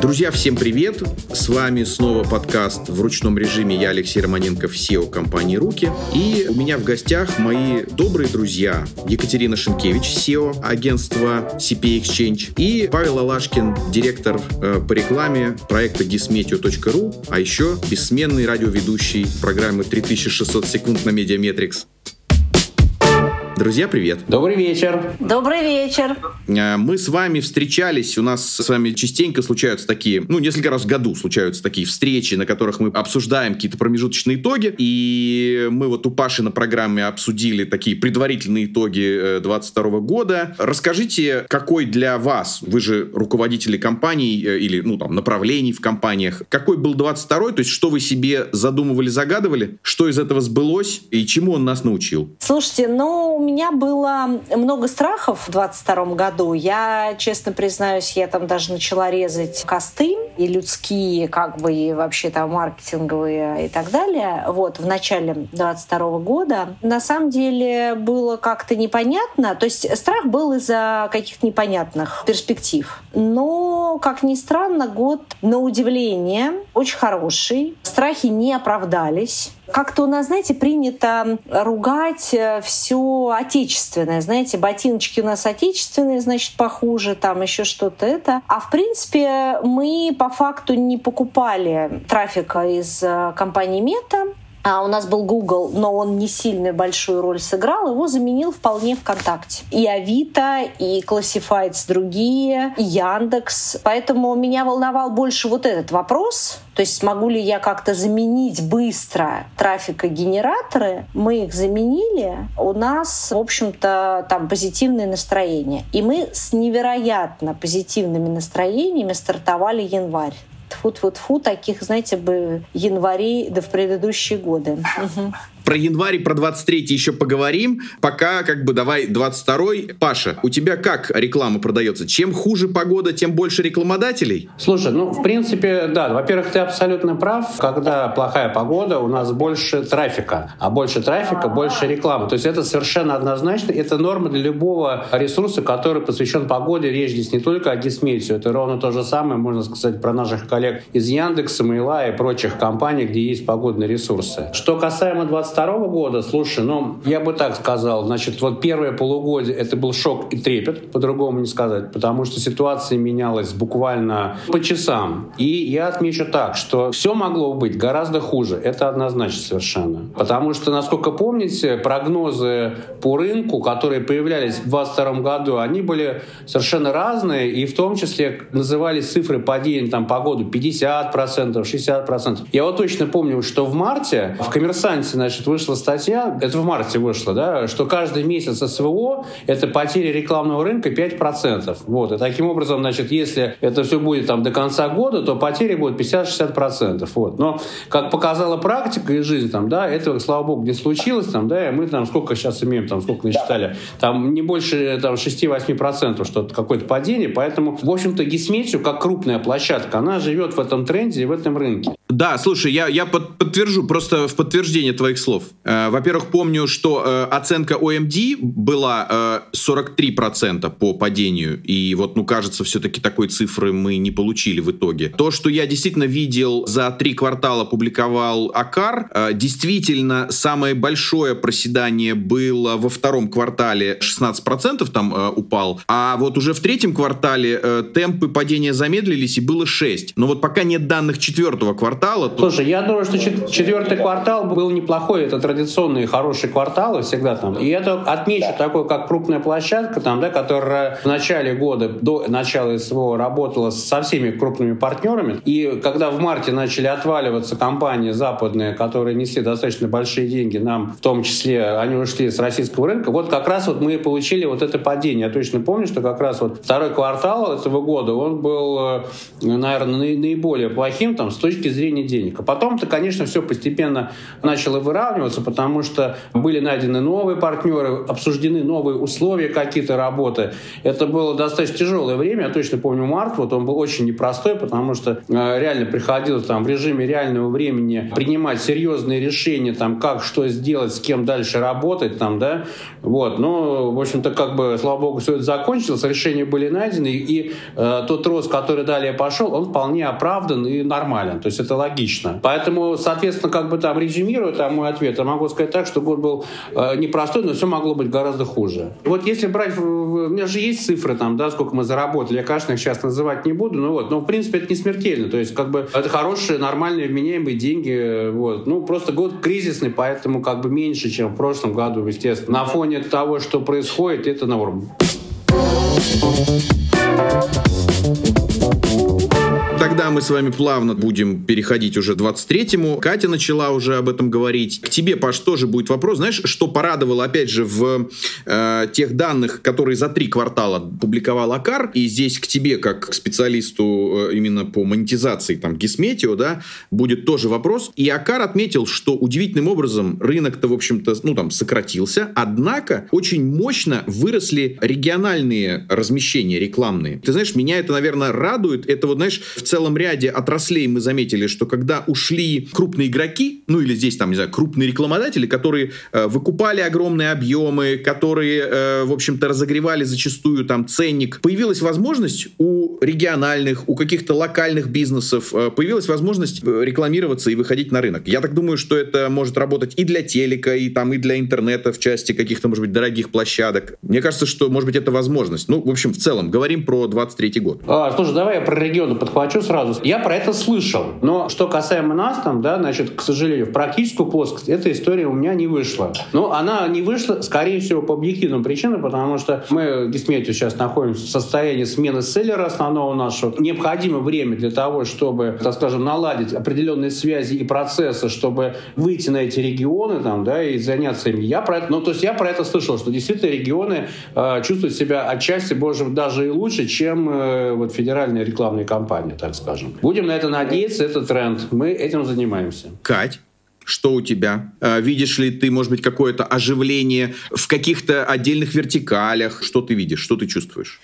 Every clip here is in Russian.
Друзья, всем привет! С вами снова подкаст в ручном режиме. Я Алексей Романенко, CEO компании «Руки». И у меня в гостях мои добрые друзья Екатерина Шинкевич, CEO агентства CPAExchange, и Павел Алашкин, директор э, по рекламе проекта gismeteo.ru, а еще бессменный радиоведущий программы «3600 секунд» на Медиаметрикс. Друзья, привет. Добрый вечер. Добрый вечер. Э, мы с вами встречались, у нас с вами частенько случаются такие, ну, несколько раз в году случаются такие встречи, на которых мы обсуждаем какие-то промежуточные итоги. И мы вот у Паши на программе обсудили такие предварительные итоги 2022 года. Расскажите, какой для вас, вы же руководители компаний э, или, ну, там, направлений в компаниях, какой был 22 то есть что вы себе задумывали, загадывали, что из этого сбылось и чему он нас научил? Слушайте, ну, меня было много страхов в 22 году. Я, честно признаюсь, я там даже начала резать косты и людские, как бы, и вообще там маркетинговые и так далее. Вот, в начале 22 года. На самом деле было как-то непонятно. То есть страх был из-за каких-то непонятных перспектив. Но, как ни странно, год, на удивление, очень хороший. Страхи не оправдались. Как-то у нас, знаете, принято ругать э, все отечественное. Знаете, ботиночки у нас отечественные, значит, похуже, там еще что-то это. А в принципе мы по факту не покупали трафика из э, компании Мета. А у нас был Google, но он не сильно большую роль сыграл, его заменил вполне ВКонтакте. И Авито, и Classifieds другие, и Яндекс. Поэтому меня волновал больше вот этот вопрос, то есть смогу ли я как-то заменить быстро трафикогенераторы. Мы их заменили, у нас, в общем-то, там позитивное настроение. И мы с невероятно позитивными настроениями стартовали январь тфу-тфу-тфу, таких, знаете, бы январей да в предыдущие годы. Про январь, про 23 еще поговорим. Пока как бы давай 22 Паша, у тебя как реклама продается? Чем хуже погода, тем больше рекламодателей? Слушай, ну, в принципе, да. Во-первых, ты абсолютно прав. Когда плохая погода, у нас больше трафика. А больше трафика, больше рекламы. То есть это совершенно однозначно. Это норма для любого ресурса, который посвящен погоде. Речь здесь не только о Гисмете. Это ровно то же самое, можно сказать, про наших коллег из Яндекса, Мейла и прочих компаний, где есть погодные ресурсы. Что касаемо 22 22 года, слушай, ну, я бы так сказал, значит, вот первое полугодие это был шок и трепет, по-другому не сказать, потому что ситуация менялась буквально по часам. И я отмечу так, что все могло быть гораздо хуже, это однозначно совершенно. Потому что, насколько помните, прогнозы по рынку, которые появлялись в 2022 году, они были совершенно разные, и в том числе назывались цифры падения там, по году 50%, 60%. Я вот точно помню, что в марте в «Коммерсанте» значит, значит, вышла статья, это в марте вышло, да, что каждый месяц СВО — это потеря рекламного рынка 5%. Вот, и таким образом, значит, если это все будет там до конца года, то потери будут 50-60%. Вот. Но, как показала практика и жизнь, там, да, этого, слава богу, не случилось, там, да, и мы там сколько сейчас имеем, там, сколько насчитали, там не больше там 6-8% что-то, какое-то падение, поэтому, в общем-то, Гисметию, как крупная площадка, она живет в этом тренде и в этом рынке. Да, слушай, я, я под, подтвержу, просто в подтверждение твоих слов. Э, во-первых, помню, что э, оценка OMD была э, 43% по падению, и вот, ну, кажется, все-таки такой цифры мы не получили в итоге. То, что я действительно видел за три квартала, публиковал Акар, э, действительно, самое большое проседание было во втором квартале, 16% там э, упал, а вот уже в третьем квартале э, темпы падения замедлились, и было 6. Но вот пока нет данных четвертого квартала, квартала. Слушай, я думаю, что четвертый квартал был неплохой. Это традиционные хорошие кварталы всегда там. И это отмечу такой, как крупная площадка, там, да, которая в начале года, до начала СВО, работала со всеми крупными партнерами. И когда в марте начали отваливаться компании западные, которые несли достаточно большие деньги, нам в том числе, они ушли с российского рынка, вот как раз вот мы получили вот это падение. Я точно помню, что как раз вот второй квартал этого года, он был, э, наверное, наиболее плохим там с точки зрения распределения денег. А потом-то, конечно, все постепенно начало выравниваться, потому что были найдены новые партнеры, обсуждены новые условия какие-то работы. Это было достаточно тяжелое время. Я точно помню март, вот он был очень непростой, потому что э, реально приходилось там в режиме реального времени принимать серьезные решения, там, как что сделать, с кем дальше работать, там, да, вот. Ну, в общем-то, как бы, слава богу, все это закончилось, решения были найдены, и э, тот рост, который далее пошел, он вполне оправдан и нормален, то есть это логично. Поэтому, соответственно, как бы там резюмируя там мой ответ, я могу сказать так, что год был э, непростой, но все могло быть гораздо хуже. Вот если брать, у меня же есть цифры там, да, сколько мы заработали, я, конечно, их сейчас называть не буду, но вот, но в принципе это не смертельно, то есть как бы это хорошие, нормальные, вменяемые деньги, вот. Ну, просто год кризисный, поэтому как бы меньше, чем в прошлом году, естественно. На фоне того, что происходит, это норм. Тогда мы с вами плавно будем переходить уже к 23-му. Катя начала уже об этом говорить. К тебе, Паш, тоже будет вопрос. Знаешь, что порадовало, опять же, в э, тех данных, которые за три квартала публиковал Акар, и здесь к тебе, как к специалисту э, именно по монетизации, там, Гисметио, да, будет тоже вопрос. И Акар отметил, что удивительным образом рынок-то, в общем-то, ну, там, сократился, однако очень мощно выросли региональные размещения рекламные. Ты знаешь, меня это, наверное, радует. Это вот, знаешь, в целом ряде отраслей мы заметили, что когда ушли крупные игроки, ну или здесь там, не знаю, крупные рекламодатели, которые э, выкупали огромные объемы, которые, э, в общем-то, разогревали зачастую там ценник, появилась возможность у региональных, у каких-то локальных бизнесов, э, появилась возможность э, рекламироваться и выходить на рынок. Я так думаю, что это может работать и для телека, и там, и для интернета в части каких-то, может быть, дорогих площадок. Мне кажется, что, может быть, это возможность. Ну, в общем, в целом, говорим про 23 год. А, слушай, давай я про регионы подхвачу сразу. Я про это слышал. Но что касаемо нас, там, да, значит, к сожалению, в практическую плоскость эта история у меня не вышла. Но она не вышла, скорее всего, по объективным причинам, потому что мы, Гисметью, сейчас находимся в состоянии смены селлера основного нашего. Необходимо время для того, чтобы, так скажем, наладить определенные связи и процессы, чтобы выйти на эти регионы там, да, и заняться ими. Я про это, ну, то есть я про это слышал, что действительно регионы э, чувствуют себя отчасти, может даже и лучше, чем э, вот федеральные рекламные кампании, так скажем. Будем на это надеяться, это тренд. Мы этим занимаемся. Кать? Что у тебя? А, видишь ли ты, может быть, какое-то оживление в каких-то отдельных вертикалях? Что ты видишь? Что ты чувствуешь?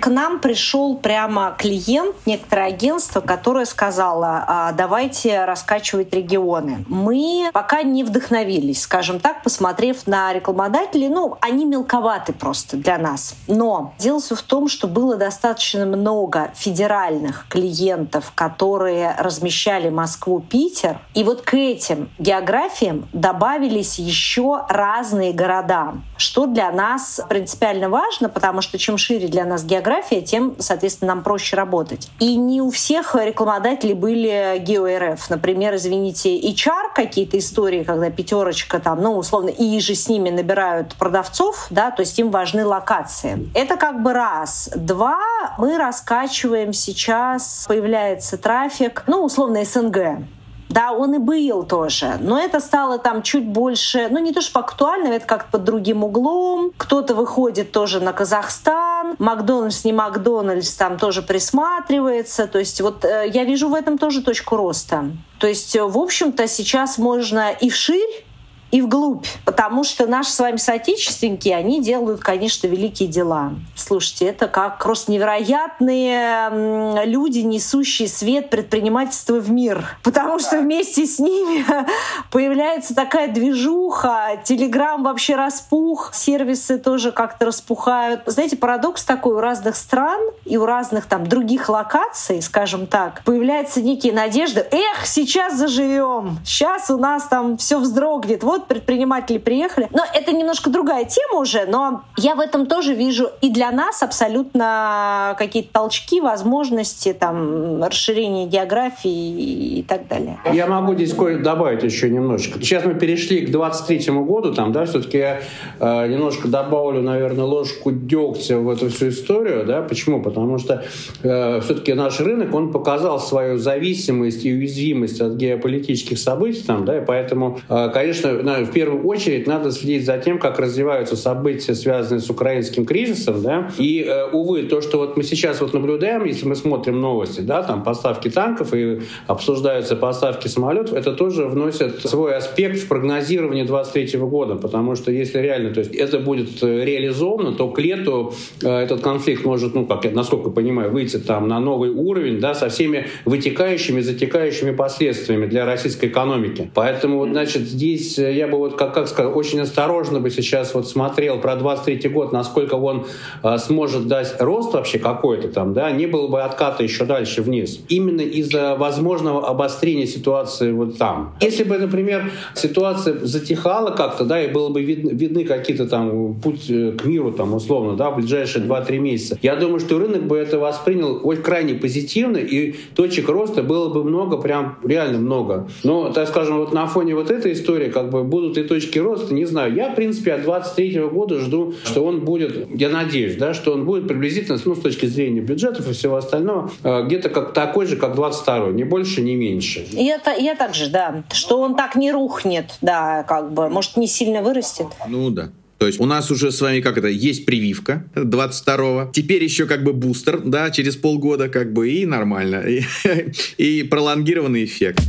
К нам пришел прямо клиент, некоторое агентство, которое сказало, «А, давайте раскачивать регионы. Мы пока не вдохновились, скажем так, посмотрев на рекламодателей. Ну, они мелковаты просто для нас. Но дело все в том, что было достаточно много федеральных клиентов, которые размещали Москву-Питер. И вот к этим географиям добавились еще разные города, что для нас принципиально важно, потому что чем шире для нас география, тем, соответственно, нам проще работать. И не у всех рекламодателей были гео-РФ. Например, извините, HR какие-то истории, когда пятерочка там, ну, условно, и же с ними набирают продавцов, да, то есть им важны локации. Это как бы раз. Два, мы раскачиваем сейчас, появляется трафик, ну, условно, СНГ. Да, он и был тоже. Но это стало там чуть больше, ну не то что актуально, это как-то под другим углом. Кто-то выходит тоже на Казахстан. Макдональдс, не Макдональдс, там тоже присматривается. То есть вот э, я вижу в этом тоже точку роста. То есть, в общем-то, сейчас можно и вширь и вглубь. Потому что наши с вами соотечественники, они делают, конечно, великие дела. Слушайте, это как просто невероятные люди, несущие свет предпринимательства в мир. Потому что вместе с ними появляется такая движуха, Телеграм вообще распух, сервисы тоже как-то распухают. Знаете, парадокс такой у разных стран и у разных там других локаций, скажем так, появляется некие надежды. Эх, сейчас заживем, сейчас у нас там все вздрогнет. Вот предприниматели приехали. Но это немножко другая тема уже, но я в этом тоже вижу и для нас абсолютно какие-то толчки, возможности, там, расширение географии и так далее. Я могу здесь кое добавить еще немножечко. Сейчас мы перешли к 23 году, там, да, все-таки я э, немножко добавлю, наверное, ложку дегтя в эту всю историю, да, почему? Потому что э, все-таки наш рынок, он показал свою зависимость и уязвимость от геополитических событий, там, да, и поэтому, э, конечно, в первую очередь надо следить за тем, как развиваются события, связанные с украинским кризисом, да, и, э, увы, то, что вот мы сейчас вот наблюдаем, если мы смотрим новости, да, там поставки танков и обсуждаются поставки самолетов, это тоже вносит свой аспект в прогнозирование 23 года, потому что если реально, то есть это будет э, реализовано, то к лету э, этот конфликт может, ну, как я, насколько понимаю, выйти там на новый уровень, да, со всеми вытекающими, затекающими последствиями для российской экономики. Поэтому, вот, значит, здесь я бы вот, как, как сказать, очень осторожно бы сейчас вот смотрел про 23 год, насколько он э, сможет дать рост вообще какой-то там, да, не было бы отката еще дальше вниз. Именно из-за возможного обострения ситуации вот там. Если бы, например, ситуация затихала как-то, да, и было бы видно, видны какие-то там путь э, к миру, там, условно, да, в ближайшие 2-3 месяца, я думаю, что рынок бы это воспринял очень крайне позитивно, и точек роста было бы много, прям реально много. Но, так скажем, вот на фоне вот этой истории, как бы будут и точки роста, не знаю. Я, в принципе, от 23 года жду, что он будет, я надеюсь, да, что он будет приблизительно, ну, с точки зрения бюджетов и всего остального, э, где-то как такой же, как 22 ни больше, ни меньше. Я, я также, да, что он так не рухнет, да, как бы, может, не сильно вырастет. Ну, да. То есть у нас уже с вами как это, есть прививка 22-го, теперь еще как бы бустер, да, через полгода как бы и нормально, и, и пролонгированный эффект.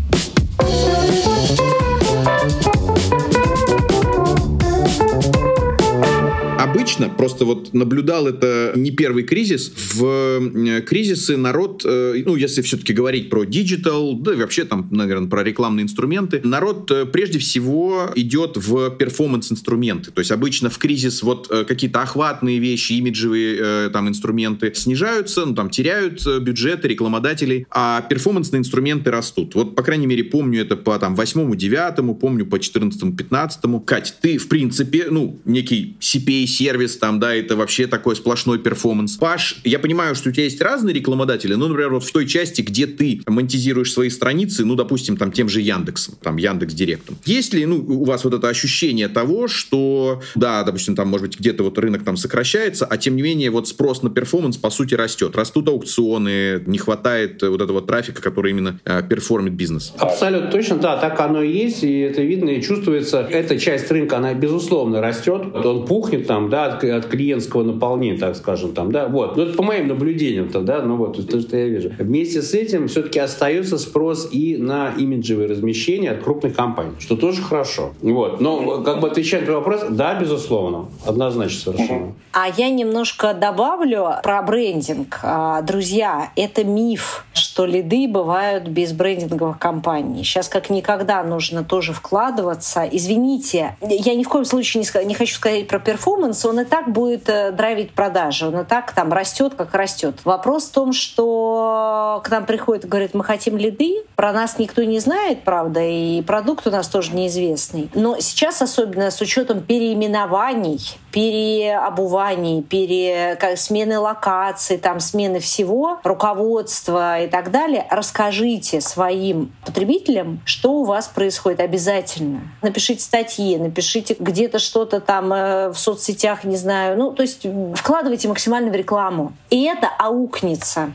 Обычно, просто вот наблюдал это не первый кризис, в э, кризисы народ, э, ну, если все-таки говорить про диджитал, да и вообще там, наверное, про рекламные инструменты, народ э, прежде всего идет в перформанс-инструменты. То есть обычно в кризис вот какие-то охватные вещи, имиджевые там инструменты снижаются, ну, там теряют бюджеты рекламодателей, а перформансные инструменты растут. Вот, по крайней мере, помню это по там восьмому, девятому, помню по четырнадцатому, пятнадцатому. Кать, ты, в принципе, ну, некий CPA-сервис сервис, там, да, это вообще такой сплошной перформанс. Паш, я понимаю, что у тебя есть разные рекламодатели, ну, например, вот в той части, где ты монетизируешь свои страницы, ну, допустим, там, тем же Яндексом, там, Яндекс Директом. Есть ли, ну, у вас вот это ощущение того, что, да, допустим, там, может быть, где-то вот рынок там сокращается, а тем не менее, вот спрос на перформанс, по сути, растет. Растут аукционы, не хватает вот этого трафика, который именно э, перформит бизнес. Абсолютно точно, да, так оно и есть, и это видно и чувствуется. Эта часть рынка, она, безусловно, растет. Он пухнет там, да, от, от клиентского наполнения, так скажем, там, да, вот. Ну, это по моим наблюдениям-то, да, ну вот, то, что я вижу. Вместе с этим все-таки остается спрос и на имиджевые размещения от крупных компаний, что тоже хорошо. Вот. Но, как бы отвечать на вопрос, да, безусловно, однозначно совершенно. А я немножко добавлю про брендинг. А, друзья, это миф, что лиды бывают без брендинговых компаний. Сейчас как никогда нужно тоже вкладываться. Извините, я ни в коем случае не, не хочу сказать про перформанс, он и так будет э, драйвить продажи, он и так там растет, как растет. Вопрос в том, что к нам приходит и говорит, мы хотим лиды, про нас никто не знает, правда, и продукт у нас тоже неизвестный. Но сейчас, особенно с учетом переименований, переобуваний, пере... смены локаций, там, смены всего, руководства и так далее, расскажите своим потребителям, что у вас происходит обязательно. Напишите статьи, напишите где-то что-то там э, в соцсетях, не знаю. Ну, то есть вкладывайте максимально в рекламу. И это аукнется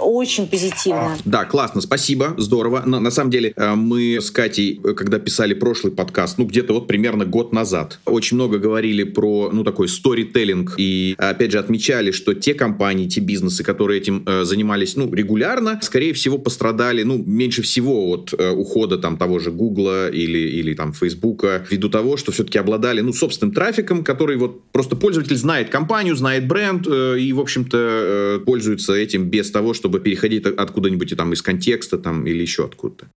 очень позитивно. Да, классно, спасибо, здорово. На, на самом деле, э, мы с Катей, э, когда писали прошлый подкаст, ну, где-то вот примерно год назад, очень много говорили про, ну, такой сторителлинг, и, опять же, отмечали, что те компании, те бизнесы, которые этим э, занимались, ну, регулярно, скорее всего, пострадали, ну, меньше всего от э, ухода там того же Гугла или, или там Фейсбука, ввиду того, что все-таки обладали, ну, собственным трафиком, который вот просто пользователь знает компанию, знает бренд, э, и, в общем-то, э, пользуется этим без того, чтобы чтобы переходить откуда-нибудь там из контекста там или еще откуда-то.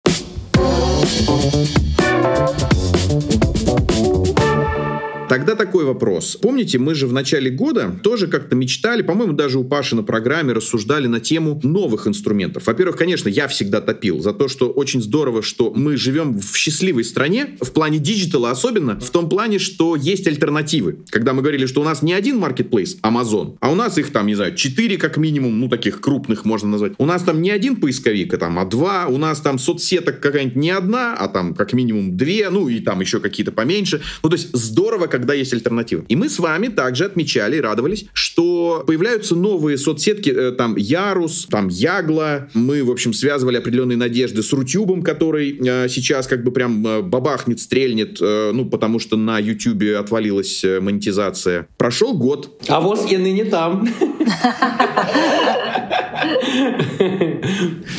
Тогда такой вопрос. Помните, мы же в начале года тоже как-то мечтали, по-моему, даже у Паши на программе рассуждали на тему новых инструментов. Во-первых, конечно, я всегда топил за то, что очень здорово, что мы живем в счастливой стране, в плане диджитала особенно, в том плане, что есть альтернативы. Когда мы говорили, что у нас не один маркетплейс, Amazon, а у нас их там, не знаю, четыре как минимум, ну, таких крупных можно назвать. У нас там не один поисковик, а там, а два. У нас там соцсеток какая-нибудь не одна, а там как минимум две, ну, и там еще какие-то поменьше. Ну, то есть здорово, когда есть альтернатива. И мы с вами также отмечали и радовались, что появляются новые соцсетки, э, там Ярус, там Ягла. Мы, в общем, связывали определенные надежды с Рутюбом, который э, сейчас как бы прям э, бабахнет, стрельнет, ну, потому что на Ютубе отвалилась монетизация. Прошел год. А вот я ныне там.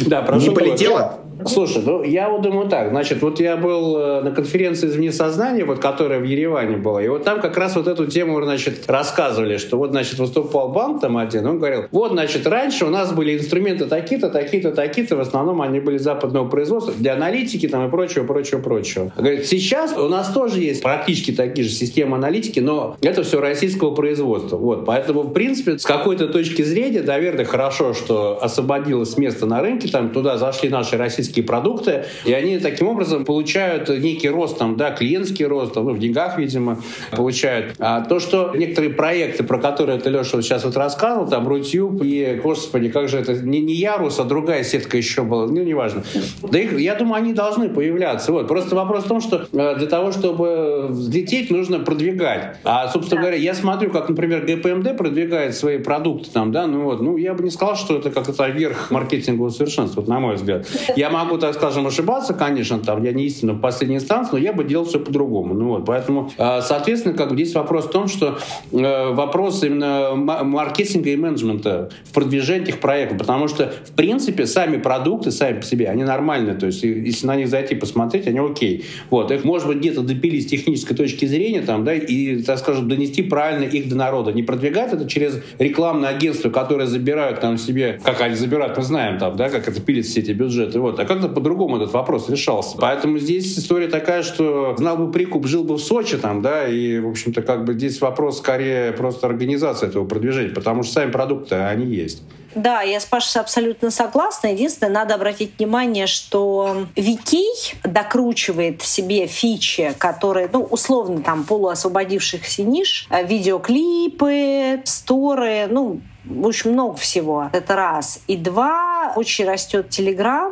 Да, прошел Не полетело? Слушай, ну я вот думаю так, значит, вот я был э, на конференции «Извне сознания», вот которая в Ереване была, и вот там как раз вот эту тему, значит, рассказывали, что вот, значит, выступал банк там один, он говорил, вот, значит, раньше у нас были инструменты такие-то, такие-то, такие-то, в основном они были западного производства, для аналитики там и прочего, прочего, прочего. Говорит, сейчас у нас тоже есть практически такие же системы аналитики, но это все российского производства. Вот, поэтому, в принципе, с какой-то точки зрения, наверное, хорошо, что освободилось место на рынке, там туда зашли наши российские потребительские продукты, и они таким образом получают некий рост, там, да, клиентский рост, ну, в деньгах, видимо, получают. А то, что некоторые проекты, про которые ты, Леша, вот сейчас вот рассказывал, там, Рутюб и, господи, как же это, не, не Ярус, а другая сетка еще была, ну, неважно. Да их, я думаю, они должны появляться. Вот. Просто вопрос в том, что э, для того, чтобы взлететь, нужно продвигать. А, собственно говоря, я смотрю, как, например, ГПМД продвигает свои продукты там, да, ну вот, ну, я бы не сказал, что это как-то верх маркетингового совершенства, вот, на мой взгляд. Я могу, так скажем, ошибаться, конечно, там, я не истинно в последней инстанции, но я бы делал все по-другому. Ну, вот, поэтому, а, соответственно, как бы здесь вопрос в том, что э, вопрос именно маркетинга и менеджмента в продвижении этих проектов, потому что, в принципе, сами продукты, сами по себе, они нормальные, то есть если на них зайти посмотреть, они окей. Вот, их, может быть, где-то допилить с технической точки зрения, там, да, и, так скажем, донести правильно их до народа. Не продвигать это через рекламное агентство, которое забирают там себе, как они забирают, мы знаем там, да, как это пилит все эти бюджеты. Вот. А как-то по-другому этот вопрос решался. Поэтому здесь история такая, что знал бы прикуп, жил бы в Сочи там, да, и, в общем-то, как бы здесь вопрос скорее просто организации этого продвижения, потому что сами продукты, они есть. Да, я с Пашей абсолютно согласна. Единственное, надо обратить внимание, что Викей докручивает себе фичи, которые, ну, условно, там, полуосвободившихся ниш, э, видеоклипы, сторы, ну, общем, много всего. Это раз. И два, очень растет Телеграм,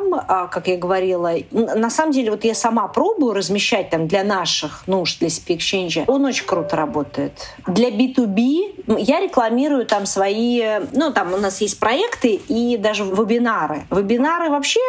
как я говорила. На самом деле, вот я сама пробую размещать там для наших нужд, для SP Exchange. Он очень круто работает. Для B2B я рекламирую там свои... Ну, там у нас есть проекты и даже вебинары. Вебинары вообще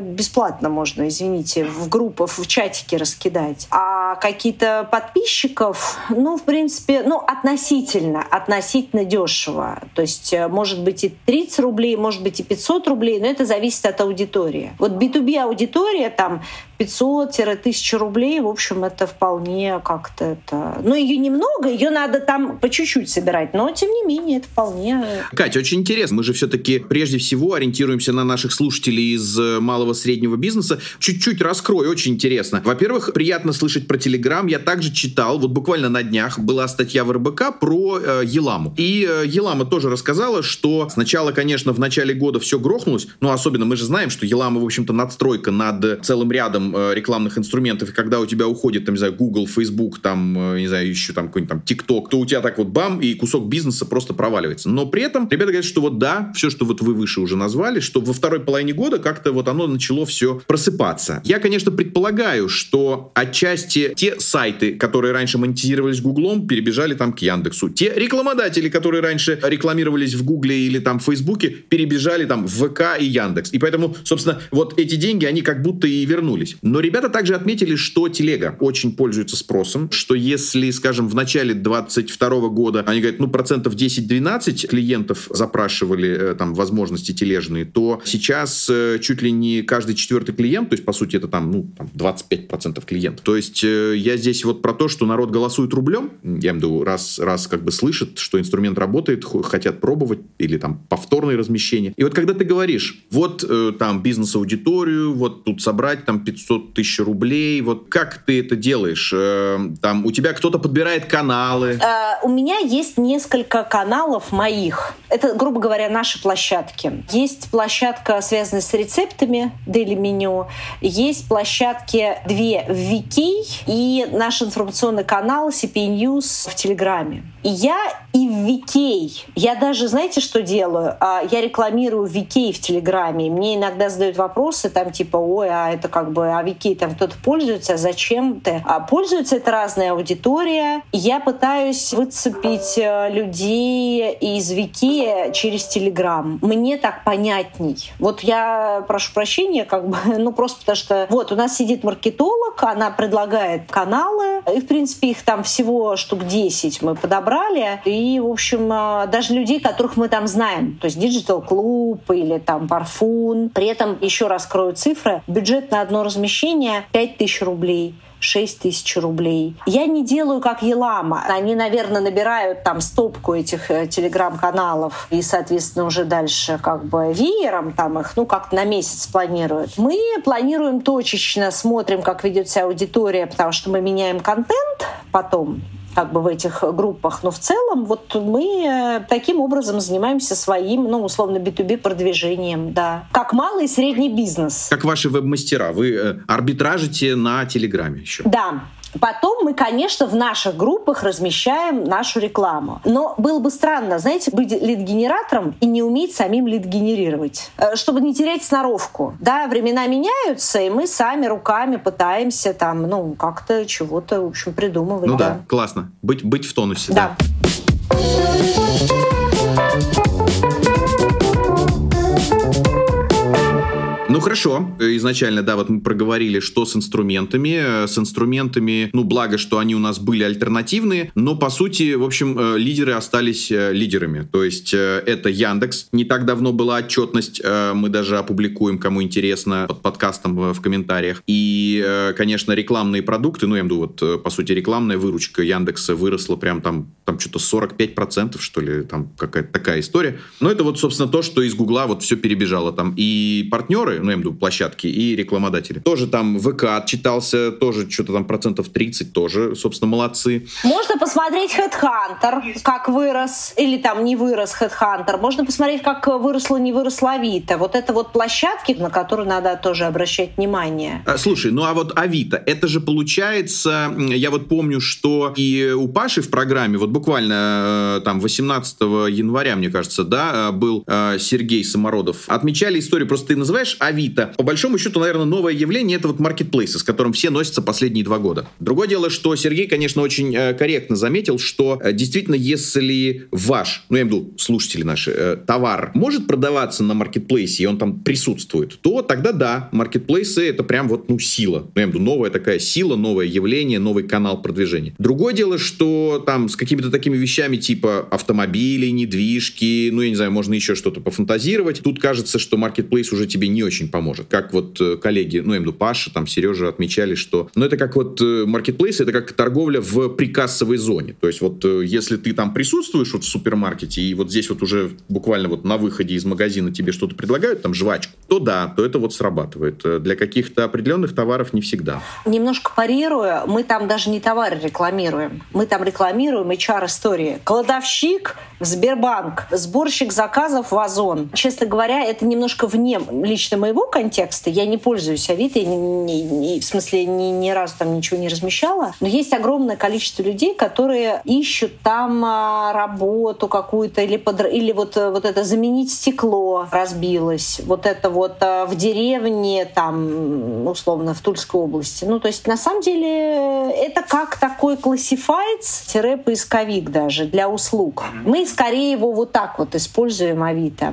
бесплатно можно, извините, в группах, в чатике раскидать. А какие-то подписчиков, ну, в принципе, ну, относительно, относительно дешево. То есть э, может быть и 30 рублей, может быть и 500 рублей, но это зависит от аудитории. Вот B2B аудитория там 500-1000 рублей, в общем, это вполне как-то это... Ну, ее немного, ее надо там по чуть-чуть собирать, но, тем не менее, это вполне... Катя, очень интересно. Мы же все-таки прежде всего ориентируемся на наших слушателей из э, малого среднего бизнеса. Чуть-чуть раскрою, очень интересно. Во-первых, приятно слышать про Телеграм. Я также читал, вот буквально на днях была статья в РБК про э, Еламу. И э, Елама тоже рассказала, что сначала, конечно, в начале года все грохнулось, но особенно мы же знаем, что Елама, в общем-то, надстройка над целым рядом э, рекламных инструментов, и когда у тебя уходит, там, не знаю, Google, Facebook, там, э, не знаю, еще там какой-нибудь там TikTok, то у тебя так вот бам, и кусок бизнеса просто проваливается. Но при этом ребята говорят, что вот да, все, что вот вы выше уже назвали, что во второй половине года как-то вот оно начало все просыпаться. Я, конечно, предполагаю, что отчасти те сайты, которые раньше монетизировались Гуглом, перебежали там к Яндексу. Те рекламодатели, которые раньше рекламировались в Гугле или там в Фейсбуке, перебежали там в ВК и Яндекс. И поэтому, собственно, вот эти деньги, они как будто и вернулись. Но ребята также отметили, что телега очень пользуется спросом, что если, скажем, в начале 22 года они говорят, ну, процентов 10-12 клиентов запрашивали э, там возможности тележные, то сейчас э, чуть ли не каждый четвертый клиент, то есть, по сути, это там, ну, там 25% клиентов. То есть э, я здесь вот про то, что народ голосует рублем, я имею в виду, раз, раз как бы слышит, что инструмент работает, хотят пробовать, или там повторное размещение. И вот когда ты говоришь, вот там бизнес-аудиторию, вот тут собрать там 500 тысяч рублей, вот как ты это делаешь? Э, там у тебя кто-то подбирает каналы? Э, у меня есть несколько каналов моих. Это, грубо говоря, наши площадки. Есть площадка, связанная с рецептами, Daily Menu. Есть площадки две в Вики и наш информационный канал CP News в Телеграме. Я и в Викей. Я даже, знаете, что делаю? А, я рекламирую Викей в Телеграме. Мне иногда задают вопросы, там типа, ой, а это как бы, а Викей там кто-то пользуется, зачем ты? А пользуется это разная аудитория. Я пытаюсь выцепить э, людей из Викея через Телеграм. Мне так понятней. Вот я прошу прощения, как бы, ну просто потому что вот у нас сидит маркетолог, она предлагает каналы, и в принципе их там всего штук 10 мы подобрали, и в общем а, даже людей, которых мы там знаем, то есть Digital Club или там Парфун. При этом еще раскрою цифры. Бюджет на одно размещение 5000 рублей. 6 тысяч рублей. Я не делаю как Елама. Они, наверное, набирают там стопку этих э, телеграм-каналов и, соответственно, уже дальше как бы веером там их, ну, как на месяц планируют. Мы планируем точечно, смотрим, как ведет себя аудитория, потому что мы меняем контент потом как бы в этих группах. Но в целом вот мы э, таким образом занимаемся своим, ну, условно, B2B продвижением, да. Как малый и средний бизнес. Как ваши веб-мастера. Вы э, арбитражите на Телеграме еще. Да, Потом мы, конечно, в наших группах размещаем нашу рекламу. Но было бы странно, знаете, быть лид-генератором и не уметь самим лид-генерировать, э, чтобы не терять сноровку. Да, времена меняются, и мы сами руками пытаемся там, ну, как-то чего-то, в общем, придумывать. Ну да, да классно. Быть, быть в тонусе. Да. да. Ну хорошо, изначально, да, вот мы проговорили, что с инструментами. С инструментами, ну благо, что они у нас были альтернативные, но по сути, в общем, э, лидеры остались э, лидерами. То есть э, это Яндекс. Не так давно была отчетность, мы даже опубликуем, кому интересно, под подкастом в комментариях. И, конечно, рекламные продукты, ну я имею в виду, вот, по сути, рекламная выручка Яндекса выросла прям там, там что-то 45%, что ли, там какая-то такая история. Но это вот, собственно, то, что из Гугла вот все перебежало там. И партнеры, ну, я имею в виду площадки, и рекламодатели. Тоже там ВК отчитался, тоже что-то там процентов 30 тоже, собственно, молодцы. Можно посмотреть Headhunter, как вырос, или там не вырос Headhunter. Можно посмотреть, как выросла, не выросла Авито. Вот это вот площадки, на которые надо тоже обращать внимание. А, слушай, ну а вот Авито, это же получается, я вот помню, что и у Паши в программе, вот буквально э, там 18 января, мне кажется, да, э, был э, Сергей Самородов. Отмечали историю, просто ты называешь Авито. По большому счету, наверное, новое явление — это вот маркетплейсы, с которым все носятся последние два года. Другое дело, что Сергей, конечно, очень э, корректно заметил, что э, действительно, если ваш, ну я имею в виду слушатели наши, э, товар может продаваться на маркетплейсе, и он там присутствует, то тогда да, маркетплейсы — это прям вот, ну, сила. Ну, я имею в виду новая такая сила, новое явление, новый канал продвижения. Другое дело, что там с какими-то такими вещами типа автомобилей, недвижки, ну, я не знаю, можно еще что-то пофантазировать. Тут кажется, что маркетплейс уже тебе не очень очень поможет. Как вот э, коллеги, ну, я имею Паша, там, Сережа отмечали, что... Ну, это как вот маркетплейс, это как торговля в прикассовой зоне. То есть вот э, если ты там присутствуешь вот в супермаркете, и вот здесь вот уже буквально вот на выходе из магазина тебе что-то предлагают, там, жвачку, то да, то это вот срабатывает. Э, для каких-то определенных товаров не всегда. Немножко парируя, мы там даже не товары рекламируем. Мы там рекламируем HR-истории. Кладовщик Сбербанк, сборщик заказов в Озон. Честно говоря, это немножко вне лично моего контекста я не пользуюсь Авито, я не, не, в смысле ни, ни разу там ничего не размещала, но есть огромное количество людей, которые ищут там а, работу какую-то или, под, или вот, вот это заменить стекло разбилось, вот это вот а, в деревне там условно в Тульской области. Ну то есть на самом деле это как такой классифайц-поисковик даже для услуг. Мы скорее его вот так вот используем Авито.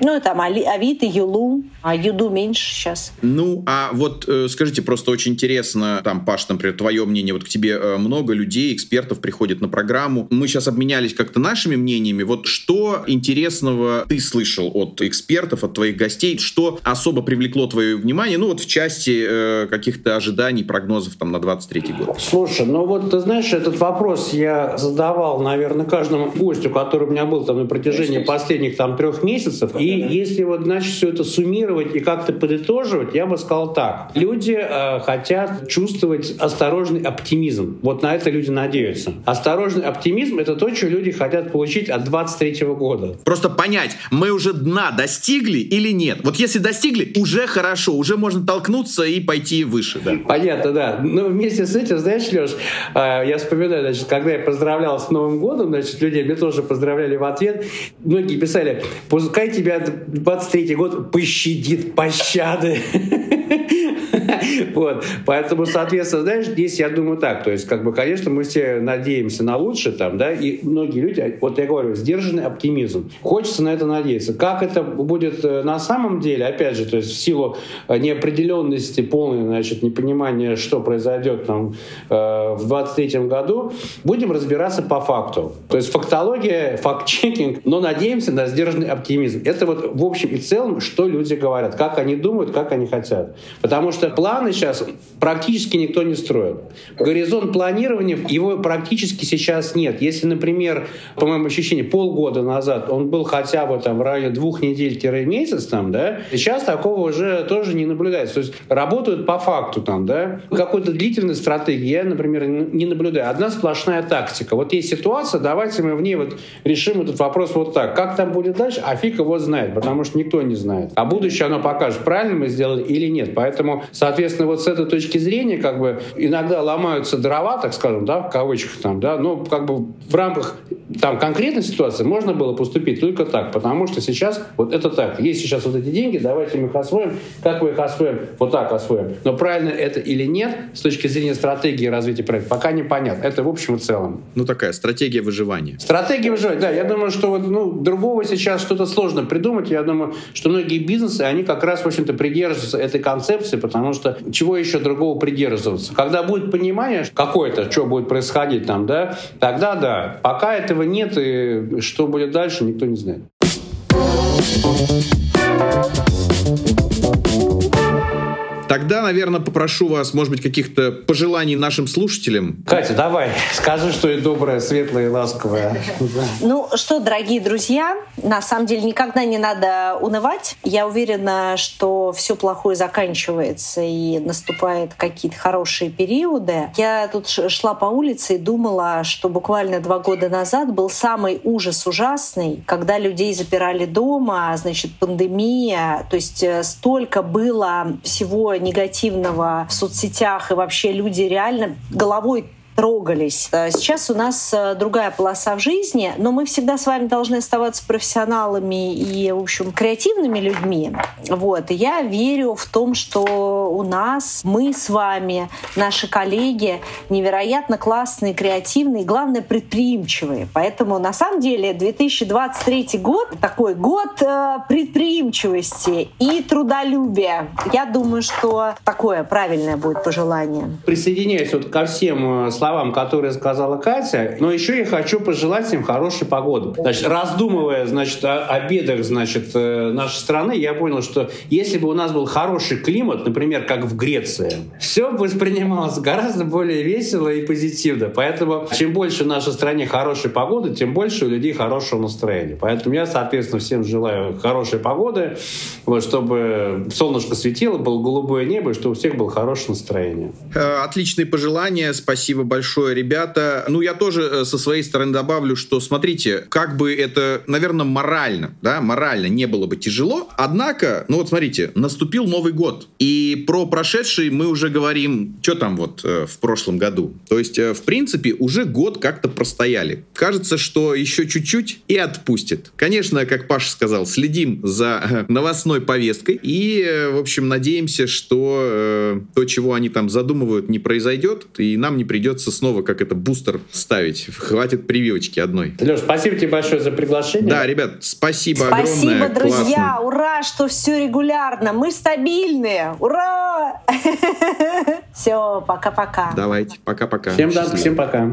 Ну, там Авито, Юлу, а Юду меньше сейчас. Ну, а вот э, скажите, просто очень интересно, там, Паш, например, твое мнение, вот к тебе э, много людей, экспертов приходит на программу. Мы сейчас обменялись как-то нашими мнениями. Вот что интересного ты слышал от экспертов, от твоих гостей? Что особо привлекло твое внимание? Ну, вот в части э, каких-то ожиданий, прогнозов там на 23 год. Слушай, ну вот ты знаешь, этот вопрос я задавал, наверное, каждому гостю, который у меня был там на протяжении последних там трех месяцев. И И если вот, значит, все это суммировать и как-то подытоживать, я бы сказал так. Люди э, хотят чувствовать осторожный оптимизм. Вот на это люди надеются. Осторожный оптимизм — это то, что люди хотят получить от 23 года. Просто понять, мы уже дна достигли или нет. Вот если достигли, уже хорошо, уже можно толкнуться и пойти выше. Да. Понятно, да. Но вместе с этим, знаешь, Леш, э, я вспоминаю, значит, когда я поздравлял с Новым годом, значит, людей мне тоже поздравляли в ответ. Многие писали, пускай тебя 23 год пощадит, пощады. Вот. Поэтому, соответственно, знаешь, здесь я думаю так. То есть, как бы, конечно, мы все надеемся на лучшее там, да, и многие люди, вот я говорю, сдержанный оптимизм. Хочется на это надеяться. Как это будет э, на самом деле, опять же, то есть в силу э, неопределенности, полной, значит, непонимания, что произойдет там э, в 23 году, будем разбираться по факту. То есть фактология, факт-чекинг, но надеемся на сдержанный оптимизм. Это вот в общем и целом, что люди говорят, как они думают, как они хотят. Потому что планы сейчас практически никто не строит. Горизонт планирования, его практически сейчас нет. Если, например, по моему ощущению, полгода назад он был хотя бы там в районе двух недель-месяц, там, да, сейчас такого уже тоже не наблюдается. То есть работают по факту там, да. Какой-то длительной стратегии я, например, не наблюдаю. Одна сплошная тактика. Вот есть ситуация, давайте мы в ней вот решим этот вопрос вот так. Как там будет дальше, а фиг его знает, потому что никто не знает. А будущее оно покажет, правильно мы сделали или нет. Поэтому, соответственно, вот с этой точки зрения, как бы, иногда ломаются дрова, так скажем, да, в кавычках там, да, но как бы в рамках там конкретной ситуации можно было поступить только так, потому что сейчас вот это так. Есть сейчас вот эти деньги, давайте мы их освоим. Как мы их освоим? Вот так освоим. Но правильно это или нет, с точки зрения стратегии развития проекта, пока непонятно. Это в общем и целом. Ну, такая стратегия выживания. Стратегия выживания, да. Я думаю, что вот, ну, другого сейчас что-то сложно придумать. Я думаю, что многие бизнесы, они как раз, в общем-то, придерживаются этой концепции, потому что чего еще другого придерживаться? Когда будет понимание какое-то, что будет происходить там, да, тогда да. Пока этого нет, и что будет дальше, никто не знает. Тогда, наверное, попрошу вас, может быть, каких-то пожеланий нашим слушателям. Катя, давай, скажи, что и доброе, светлое и ласковое. Ну что, дорогие друзья, на самом деле никогда не надо унывать. Я уверена, что все плохое заканчивается и наступают какие-то хорошие периоды. Я тут шла по улице и думала, что буквально два года назад был самый ужас ужасный, когда людей запирали дома, значит, пандемия, то есть э, столько было всего негативного в соцсетях, и вообще люди реально головой трогались. Э, сейчас у нас э, другая полоса в жизни, но мы всегда с вами должны оставаться профессионалами и, в общем, креативными людьми. Вот. И я верю в том, что у нас, мы с вами, наши коллеги невероятно классные, креативные, главное, предприимчивые. Поэтому, на самом деле, 2023 год такой год э, предприимчивости и трудолюбия. Я думаю, что такое правильное будет пожелание. Присоединяюсь вот ко всем словам словам, которые сказала Катя, но еще я хочу пожелать им хорошей погоды. Значит, раздумывая, значит, о, о значит, э, нашей страны, я понял, что если бы у нас был хороший климат, например, как в Греции, все бы воспринималось гораздо более весело и позитивно. Поэтому чем больше в нашей стране хорошей погоды, тем больше у людей хорошего настроения. Поэтому я, соответственно, всем желаю хорошей погоды, вот, чтобы солнышко светило, было голубое небо, и чтобы у всех было хорошее настроение. Э, отличные пожелания. Спасибо большое большое, ребята. Ну, я тоже э, со своей стороны добавлю, что, смотрите, как бы это, наверное, морально, да, морально не было бы тяжело, однако, ну вот смотрите, наступил Новый год, и про прошедший мы уже говорим, что там вот э, в прошлом году. То есть, э, в принципе, уже год как-то простояли. Кажется, что еще чуть-чуть и отпустит. Конечно, как Паша сказал, следим за э, новостной повесткой и, э, в общем, надеемся, что э, то, чего они там задумывают, не произойдет, и нам не придется придется снова как это бустер ставить. Хватит прививочки одной. Леш, спасибо тебе большое за приглашение. Да, ребят, спасибо, спасибо огромное. Спасибо, друзья. Классно. Ура, что все регулярно. Мы стабильные. Ура! Все, пока-пока. Давайте, пока-пока. Всем да, всем пока.